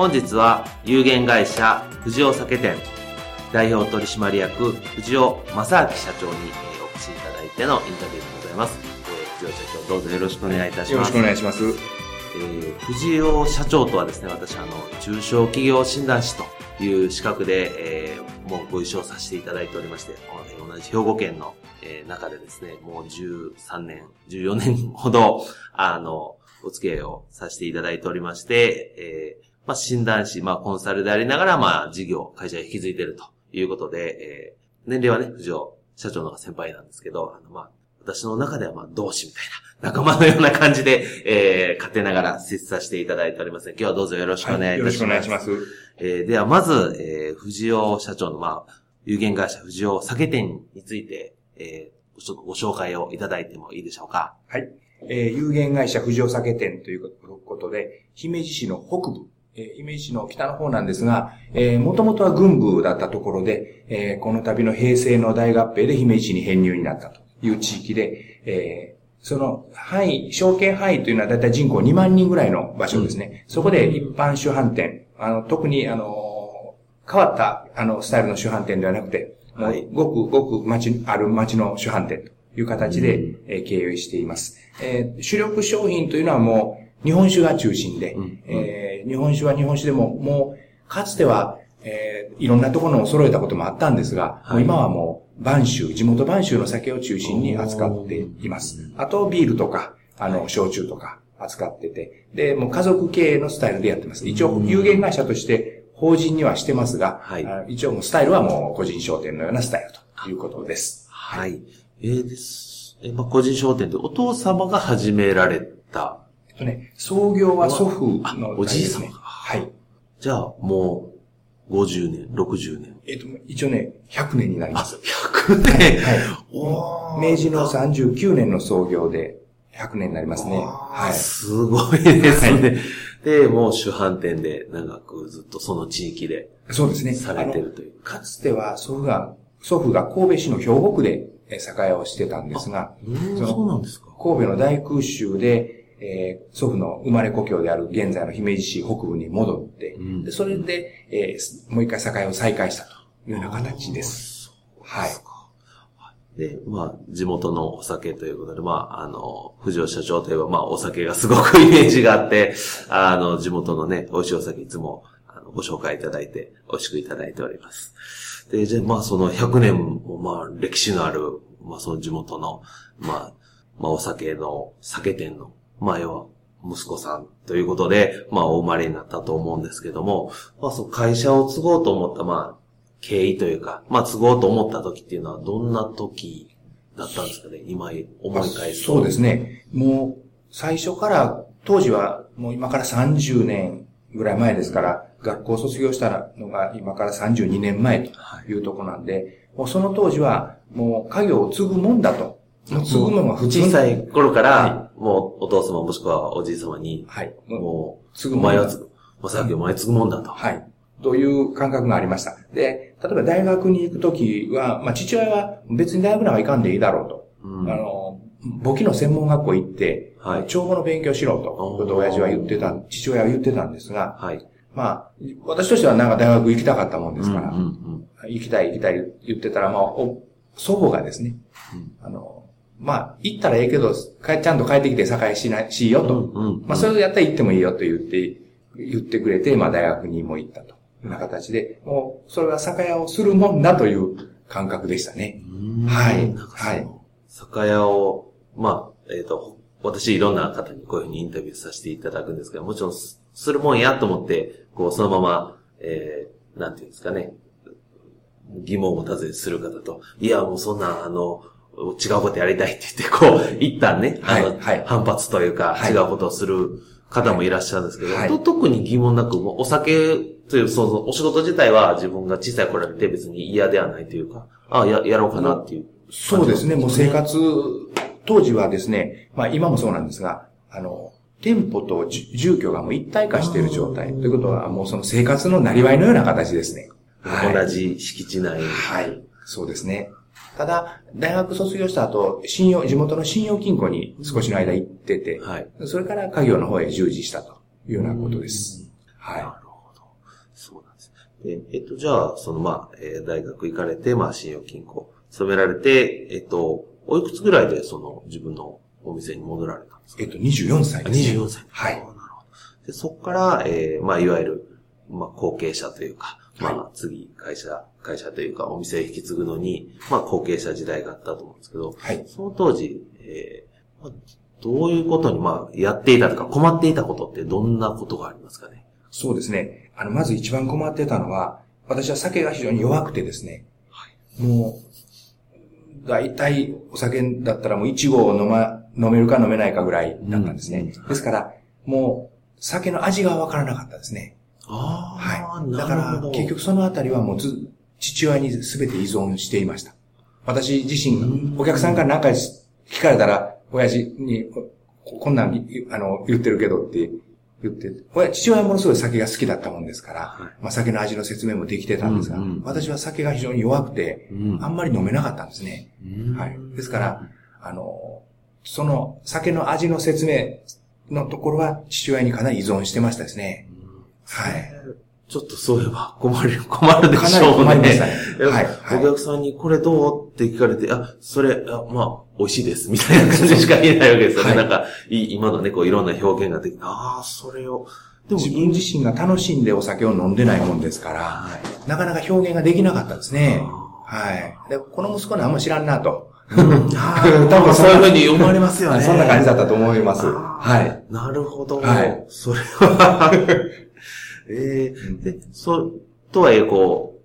本日は有限会社藤尾酒店代表取締役藤尾正明社長にお越しいただいてのインタビューでございます。藤尾社長どうぞよろしくお願いいたします。よろしくお願いします。えー、藤尾社長とはですね、私あの、中小企業診断士という資格で、えー、もうご一緒させていただいておりまして、同じ兵庫県の、えー、中でですね、もう13年、14年ほど、あの、お付き合いをさせていただいておりまして、えー、まあ、診断士、まあ、コンサルでありながら、まあ、事業、会社を引き継いでいるということで、えー、年齢はね、藤尾社長の方が先輩なんですけど、あの、まあ、私の中では、まあ、同志みたいな、仲間のような感じで、えー、勝手ながら接させていただいております今日はどうぞよろしくお願いいたします。はい、よろしくお願いします。えー、では、まず、えー、藤尾社長の、まあ、有限会社藤尾酒店について、えー、ちょっとご紹介をいただいてもいいでしょうか。はい。えー、有限会社藤尾酒店ということで、姫路市の北部、え姫路市の北の方なんですが、えー、もともとは軍部だったところで、えー、この度の平成の大合併で姫路市に編入になったという地域で、えー、その範囲、証券範囲というのはだいたい人口2万人ぐらいの場所ですね。そこで一般主販店、あの、特にあの、変わったあの、スタイルの主販店ではなくて、はい、ごくごく町、ある町の主販店という形で、えー、経営しています。えー、主力商品というのはもう、日本酒が中心で、うん、えー、日本酒は日本酒でも、もう、かつては、えー、いろんなところを揃えたこともあったんですが、はい、今はもう、晩酒、地元晩酒の酒を中心に扱っています。あと、ビールとか、あの、焼酎とか扱ってて、で、もう家族経営のスタイルでやってます。一応、有限会社として法人にはしてますが、はい、一応もうスタイルはもう個人商店のようなスタイルということです。はい。えー、です。え、まあ、個人商店でお父様が始められたとね、創業は祖父の、おじい様はい。じゃあ、もう、50年、60年。えっと、一応ね、100年になります。100年、はい。明治の39年の創業で、100年になりますね。はい。すごいですね。はい、で、もう主販店で長くずっとその地域で。そうですね。されてるという。かつては祖父が、祖父が神戸市の兵庫区で酒屋をしてたんですが、そうなんですか神戸の大空襲で、えー、祖父の生まれ故郷である現在の姫路市北部に戻って、うん、でそれで、えー、もう一回酒屋を再開したというような形です。はい。で、まあ、地元のお酒ということで、まあ、あの、藤尾社長といえば、まあ、お酒がすごくイメージがあって、あの、地元のね、美味しいお酒いつも、あの、ご紹介いただいて、美味しくいただいております。で、じゃまあ、その100年も、まあ、歴史のある、まあ、その地元の、まあ、まあ、お酒の、酒店の、まあ要は息子さんということで、まあお生まれになったと思うんですけども、まあその会社を継ごうと思った、まあ経緯というか、まあ継ごうと思った時っていうのはどんな時だったんですかね？今思い返すと。そうですね。もう最初から、当時はもう今から30年ぐらい前ですから、学校卒業したのが今から32年前というとこなんで、もうその当時はもう家業を継ぐもんだと。継ぐのが普通。小さい頃から、もうお父様もしくはおじい様に、はい。もう、継ぐ前は継ぐ。まさきお前継ぐもんだと。はい。という感覚がありました。で、例えば大学に行くときは、まあ父親は別に大学なんか行かんでいいだろうと。うん、あの、簿記の専門学校行って、はい、帳簿の勉強しろと、こと親父は言ってた、父親は言ってたんですが、はい。まあ、私としてはなんか大学行きたかったもんですから、うんうんうん、行きたい行きたい言ってたら、まあ、祖母がですね、うん、あの、まあ、行ったらええけど、ちゃんと帰ってきて栄しない、しよと。うんうん。うん、まあ、それをやったら行ってもいいよと言って、言ってくれて、まあ、大学にも行ったと。うな形で、もう、それは酒屋をするもんだという感覚でしたね。はい。はい。酒屋を、まあ、えっ、と、私いろんな方にこういうふうにインタビューさせていただくんですけど、もちろんすするもんやと思って、こう、そのまま、えー、なんていうんですかね、疑問を持たずにする方と、いや、もうそんな、あの、違うことやりたいって言って、こう、一旦ね、あの、はいはい反発というか、はい違うことをする方もいらっしゃるんですけど、はいと特に疑問なく、お酒という、そうそう、お仕事自体は自分が小さい頃やって別に嫌ではないというか、あや、やろうかなっていう。そうですね、もう生活、当時はですね、まあ今もそうなんですが、あの、店舗と住住居がもう一体化している状態。ということは、もうその生活のなりわいのような形ですね。はい同じ敷地内。はい。そうですね。ただ、大学卒業した後、信用、地元の信用金庫に少しの間行ってて、はい。それから家業の方へ従事したというようなことです。はい。なるほど。そうなんです。で、えっと、じゃあ、その、まあ、えー大学行かれて、まあ、信用金庫、勤められて、えっと、おいくつぐらいで、その、自分のお店に戻られたんですか？えっと、24歳です、ね。24歳。はいあなるほど。で、そこから、えーまあ、いわゆる、まあ、後継者というか、まあ、次、会社、会社というか、お店を引き継ぐのに、まあ、後継者時代があったと思うんですけど、はい。その当時、えーまあ、どういうことに、まあ、やっていたとか、困っていたことってどんなことがありますかね？そうですね。あの、まず一番困ってたのは、私は酒が非常に弱くてですね。もう、大体お酒だったらもう1合飲ま、飲めるか飲めないかぐらいだったんですね。うんですから、もう、酒の味がわからなかったですね。あはい。だから、結局そのあたりはもうず、父親に全て依存していました。私自身が、お客さんから何か聞かれたら、親父に、ここんなんいあの言ってるけどって言って、親父親はものすごい酒が好きだったもんですから、はいまあ酒の味の説明もできてたんですが、うんうん私は酒が非常に弱くて、うんあんまり飲めなかったんですね。うんはい。ですから、あの、その酒の味の説明のところは父親にかなり依存してましたですね。はい。ちょっとそういえば困る、困るでしょうね。困りましたねえはいはいお客さんにこれどうって聞かれて、あ、それ、あまあ、美味しいです、みたいな感じしか言えないわけですよね。はいなんか、い今のね、こういろんな表現ができて、ああ、それを、でも、自分自身が楽しんでお酒を飲んでないもんですから、はい。なかなか表現ができなかったですね。あはい。で、この息子にあんま知らんなと。多分そういうふうに思われますよね。そんな感じだったと思います。はい。なるほど。はいそれは、ええで、そう、とはいえ、こ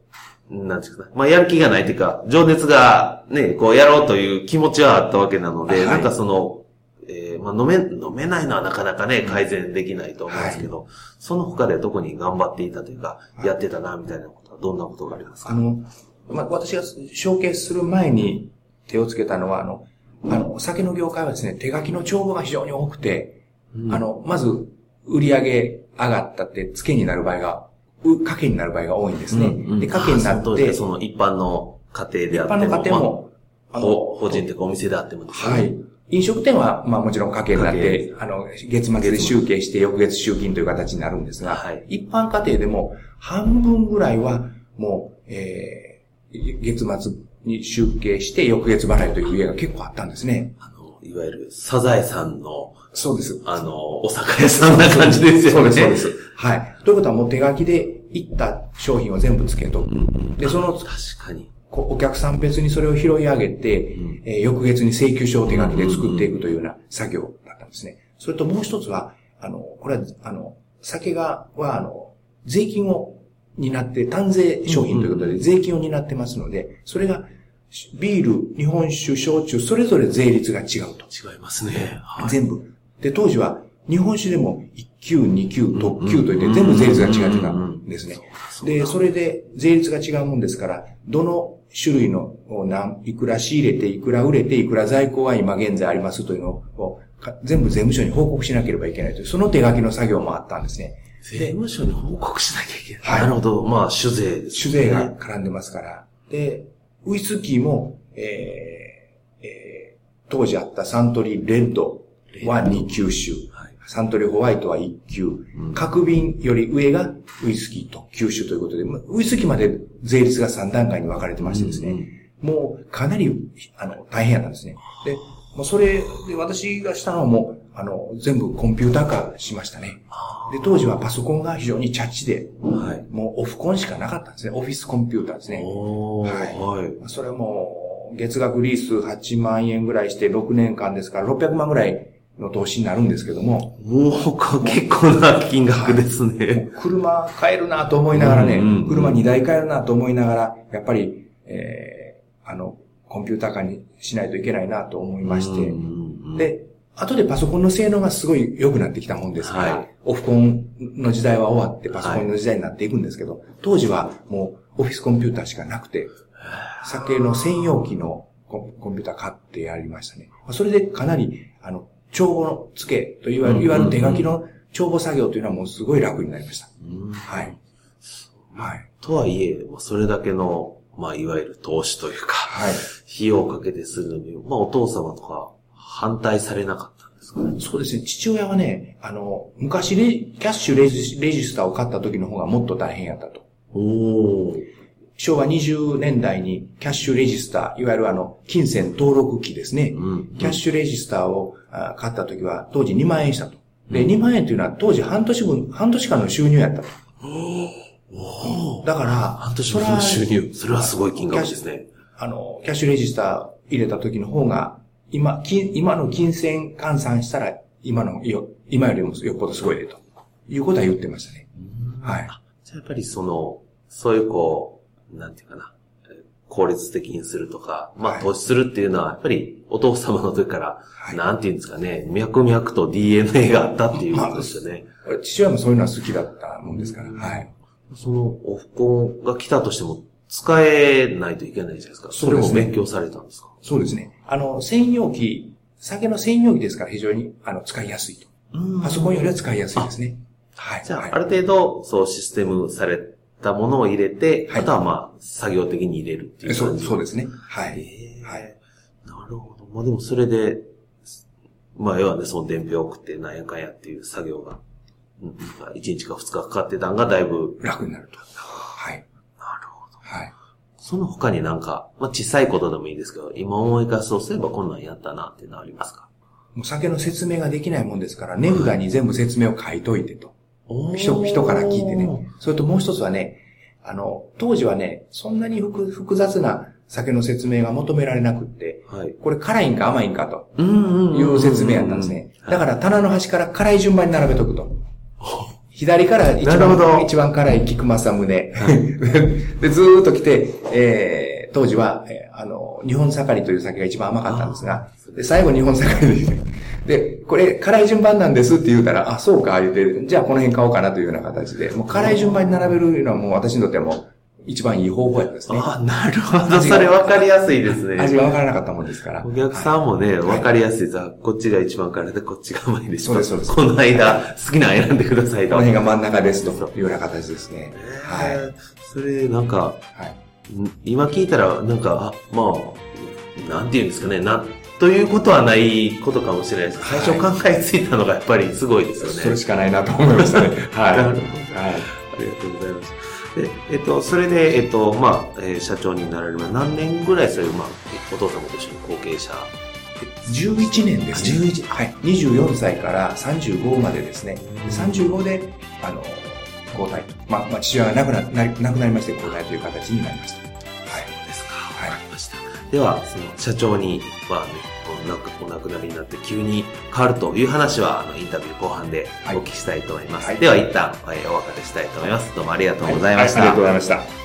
う、なんていうかな。まあ、やる気がないというか、情熱がね、こう、やろうという気持ちはあったわけなので、はい。なんかその、えーまあ、飲め、飲めないのはなかなかね、改善できないと思うんですけど、その他で特に頑張っていたというか、はい。やってたな、みたいなことは、どんなことがありますか？あの、まあ、私が承継する前に手をつけたのは、あの、あの、お酒の業界はですね、手書きの帳簿が非常に多くて、うん。あの、まず、売り上げ上がったって、付けになる場合が、う掛けになる場合が多いんですね。うんうんで、掛けになって、その一般の家庭であっても、一般の家庭も、まあ法法人というかお店であってもですねはい。飲食店は、まあもちろん家計になっ家て、あの、月末で集計して翌月集金という形になるんですが、はい一般家庭でも半分ぐらいはもう、えー、月末に集計して翌月払いという家が結構あったんですね。あの、いわゆるサザエさんの、そうです。あの、お酒屋さんな感じですよね。そうです、そうです。はい。ということはもう手書きでいった商品を全部つけとく。で、その、確かに。こお客さん別にそれを拾い上げて、うんえー翌月に請求書を手書きで作っていくというような作業だったんですね。それともう一つは、あの、これは、あの、酒が、は、あの、税金を担って、単税商品ということで税金を担ってますので、それが、ビール、日本酒、焼酎、それぞれ税率が違うと。違いますね。はい全部。で、当時は、日本酒でも1級、2級、特級といって全部税率が違ってたんですね。で、それで税率が違うもんですから、どの種類のを何、いくら仕入れて、いくら売れて、いくら在庫が今現在ありますというのを、か全部税務署に報告しなければいけないという、その手書きの作業もあったんですね。税務署に報告しなきゃいけない。はいなるほど。まあ、酒税です、酒税が絡んでますから。で、ウイスキーも、えーえー当時あったサントリーレッドは2級種。はい。サントリーホワイトは1級。ん各瓶より上がウイスキー特級種ということで、まウイスキーまで税率が3段階に分かれてましてですね、もうかなり、あの、大変やったんですね。で、もうそれで私がしたのはもう、あの、全部コンピューター化しましたね。で、当時はパソコンが非常にチャッチで、はい。もうオフコンしかなかったんですね。オフィスコンピューターですね。はいはい。それも、月額リース8万円ぐらいして6年間ですから600万ぐらいの投資になるんですけども、もう、こ結構な金額ですね。車買えるなと思いながらね、車2台買えるなと思いながら、やっぱり、えー、あの、コンピューター化にしないといけないなと思いまして、で、後でパソコンの性能がすごい良くなってきたもんですから、はい。オフコンの時代は終わってパソコンの時代になっていくんですけど、当時はもうオフィスコンピューターしかなくて、酒の専用機のコンコンピューター買ってやりましたね。それでかなり、あの、帳簿の付けといわゆる、いわゆる手書きの帳簿作業というのはもうすごい楽になりました。うんはい。はい。とはいえ、まあそれだけの、まあ、いわゆる投資というか、はい。費用をかけてするのに、まあ、お父様とか反対されなかったんですかね？そうですね。父親はね、あの、昔レキャッシュレジレジスターを買った時の方がもっと大変やったと。おー。昭和20年代にキャッシュレジスター、いわゆるあの、金銭登録機ですね。うん。キャッシュレジスターをあ買った時は当時2万円したと。で、2万円というのは当時半年分、半年間の収入やったと。おー。だから、半年分の収入。それはすごい金額ですね。あの、キャッシュレジスター入れた時の方が、今、金、今の金銭換算したら、今のよ、今よりもよっぽどすごいでと。いうことは言ってましたね。はい。じゃあやっぱりその、そういうこう、なんていうかな、えー効率的にするとか、まあはい投資するっていうのは、やっぱりお父様の時から、はいなんていうんですかね、脈々と DNA があったっていうことですよね。父親もそういうのは好きだったもんですから。はい。そのオフコンが来たとしても、使えないといけないじゃないですか。それも勉強されたんですか？そうですね。あの、専用機、酒の専用機ですから非常に、あの、使いやすいと。パソコンよりは使いやすいですね。はい。じゃあ、はいある程度、そうシステムされたものを入れて、はいあとはまあ、作業的に入れるっていうそう感じ。そうですね。はい。えーはい。なるほど。まあでもそれで、まあ要はね、その伝票を送ってなんやかんやっていう作業が、うん、1日か2日かかってたんがだいぶ、楽になると。はい。なるほど。はい。その他になんか、まあ小さいことでもいいですけど、今思い返すと、そういえばこんなんやったなっていうのはありますか？もう酒の説明ができないもんですから、値札に全部説明を書いといてと。お人、人から聞いてね。それともう一つはね、あの、当時はね、そんなに複複雑な酒の説明が求められなくって、はい。これ辛いんか甘いんかという説明やったんですね。だから棚の端から辛い順番に並べとくと。左から一番、一番辛い菊正宗。で、ずーっと来て、えー、当時は、えーあの、日本盛りという酒が一番甘かったんですが、で、最後日本盛りで、で、これ、辛い順番なんですって言うたら、あ、そうか、言うて、じゃあこの辺買おうかなというような形で、もう辛い順番に並べるのはもう私にとってはもう、一番いい方法やったですね。あ、なるほど。それ分かりやすいですね。味がわからなかったもんですから。お客さんもね、はい分かりやすいさ、こっちが一番辛いで、こっちが甘いです。そうですそうですこの間、好きなの選んでくださいと。この辺が真ん中ですというような形ですね。はい。い。それ、なんか、はい。ん今聞いたら、なんか、あ、まあ、なんていうんですかね、な、ということはないことかもしれないです。最初考えついたのがやっぱりすごいですよね。それしかないなと思いましたね。はい。なるほどはい。ありがとうございます。で、えっと、それで、えっと、まあ、えー社長になられるま何年ぐらいそれ、まあ、お父様と一緒に後継者？11年ですね。11はい。24歳から35までですね。35で、あの、交代。まあ、まあ、父親が亡くな、な亡くなりまして交代という形になりました。はい。そうですか。はいわかりました。では、その社長に、まあね、お亡くお亡くなりになって急に変わるという話は、あの、インタビュー後半でお聞きしたいと思います。はいでは、一旦、えーお別れしたいと思います。どうもありがとうございました。はいありがとうございました。